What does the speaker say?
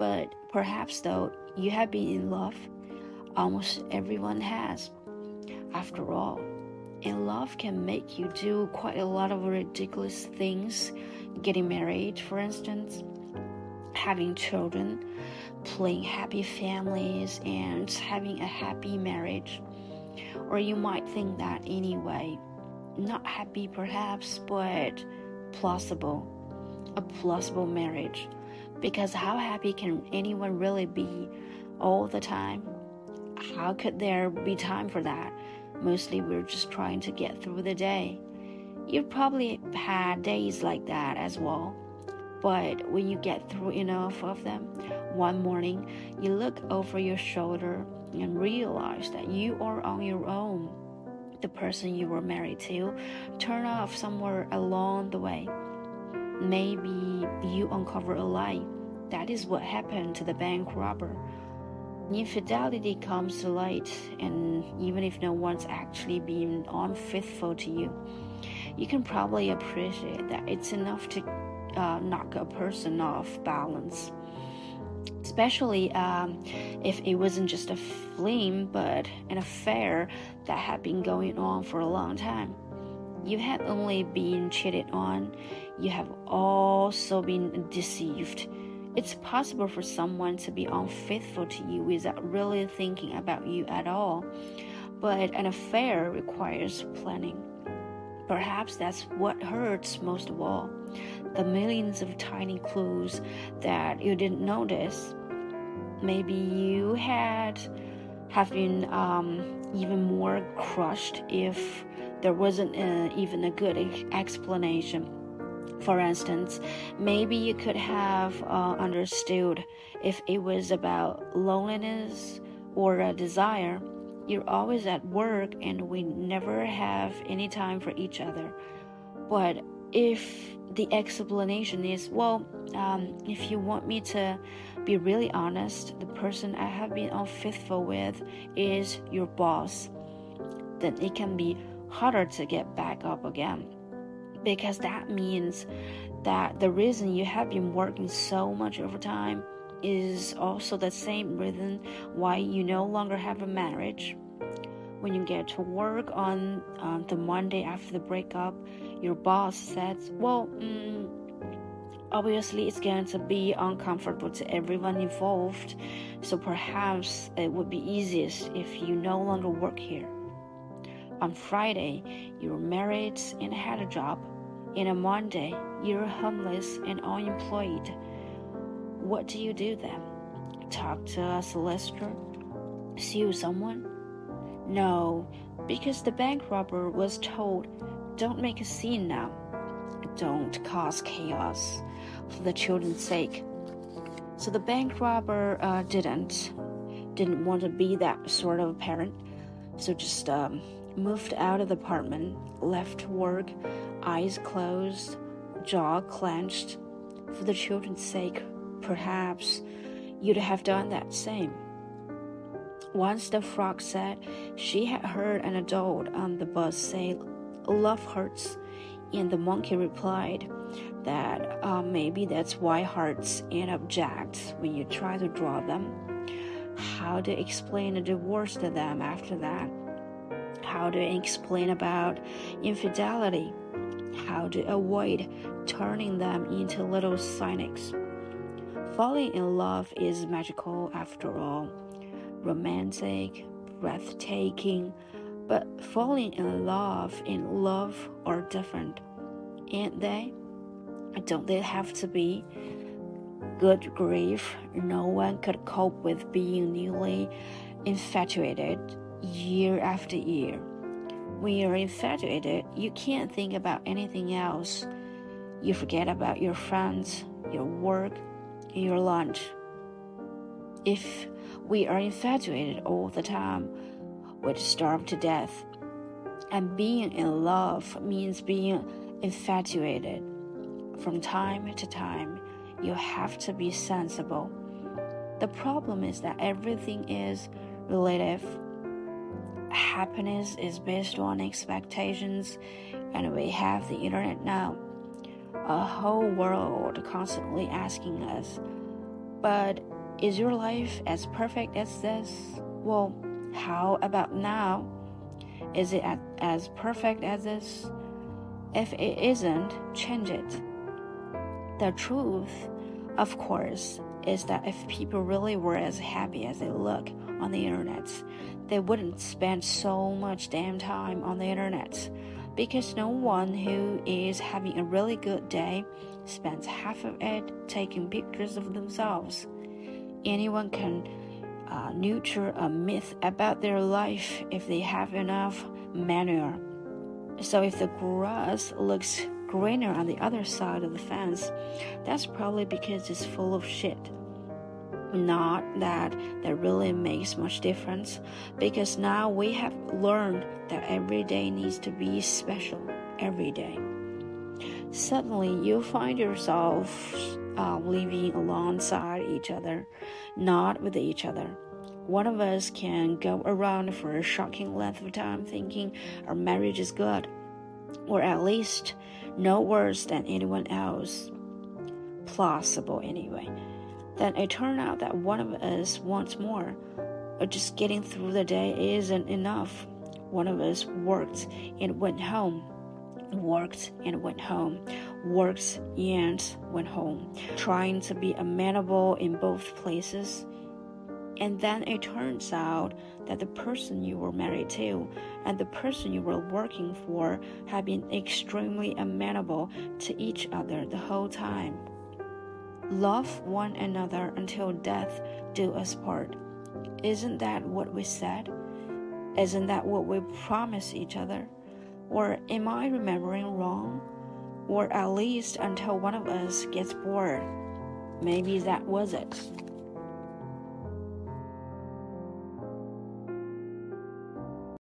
But perhaps, though, you have been in love. Almost everyone has. After all, in love can make you do quite a lot of ridiculous things. Getting married, for instance, having children, playing happy families, and having a happy marriage. Or you might think that anyway. Not happy, perhaps, but plausible. A plausible marriage. Because how happy can anyone really be all the time? How could there be time for that? Mostly we're just trying to get through the day. You've probably had days like that as well. But when you get through enough of them, one morning you look over your shoulder and realize that you are on your own. The person you were married to turned off somewhere along the way. Maybe you uncover a lie. That is what happened to the bank robber. Infidelity comes to light, and even if no one's actually been unfaithful to you, you can probably appreciate that it's enough to uh, knock a person off balance. Especially um, if it wasn't just a fling, but an affair that had been going on for a long time. You have only been cheated on, you have also been deceived. It's possible for someone to be unfaithful to you without really thinking about you at all, but an affair requires planning. Perhaps that's what hurts most of all the millions of tiny clues that you didn't notice. Maybe you had have been um, even more crushed if there wasn't a, even a good explanation. For instance, maybe you could have uh, understood if it was about loneliness or a desire. You're always at work and we never have any time for each other. But if the explanation is, well, um, if you want me to be really honest, the person I have been unfaithful with is your boss, then it can be harder to get back up again. Because that means that the reason you have been working so much overtime is also the same reason why you no longer have a marriage. When you get to work on um, the Monday after the breakup, your boss says, Well, mm, obviously it's going to be uncomfortable to everyone involved, so perhaps it would be easiest if you no longer work here. On Friday, you're married and had a job. In a Monday, you're homeless and unemployed. What do you do then? Talk to a solicitor? Sue someone? No, because the bank robber was told, don't make a scene now. Don't cause chaos for the children's sake. So the bank robber uh, didn't didn't want to be that sort of parent, so just um, moved out of the apartment, left work, eyes closed, jaw clenched. For the children's sake, perhaps you'd have done that same. Once the frog said she had heard an adult on the bus say, Love hurts, and the monkey replied that uh, maybe that's why hearts end up jagged when you try to draw them. How to explain a divorce to them after that? How to explain about infidelity? How to avoid turning them into little cynics? Falling in love is magical after all romantic, breathtaking, but falling in love and love are different, ain't they? Don't they have to be? Good grief, no one could cope with being newly infatuated year after year. When you're infatuated, you can't think about anything else. You forget about your friends, your work, and your lunch. If we are infatuated all the time, we'd starve to death. And being in love means being infatuated. From time to time, you have to be sensible. The problem is that everything is relative. Happiness is based on expectations, and we have the internet now. A whole world constantly asking us, But is your life as perfect as this? Well, how about now? Is it as perfect as this? If it isn't, change it. The truth, of course, is that if people really were as happy as they look on the internet, they wouldn't spend so much damn time on the internet. Because no one who is having a really good day spends half of it taking pictures of themselves. Anyone can uh, nurture a myth about their life if they have enough manure. So if the grass looks greener on the other side of the fence, that's probably because it's full of shit. Not that that really makes much difference, because now we have learned that every day needs to be special every day. Suddenly, you find yourself uh, living alongside each other, not with each other. One of us can go around for a shocking length of time thinking our marriage is good, or at least no worse than anyone else. Plausible, anyway. Then it turned out that one of us wants more, uh, just getting through the day isn't enough. One of us worked and went home worked and went home, worked and went home, trying to be amenable in both places. And then it turns out that the person you were married to and the person you were working for have been extremely amenable to each other the whole time. Love one another until death do us part. Isn't that what we said? Isn't that what we promised each other? Or am I remembering wrong? Or at least until one of us gets bored. Maybe that was it.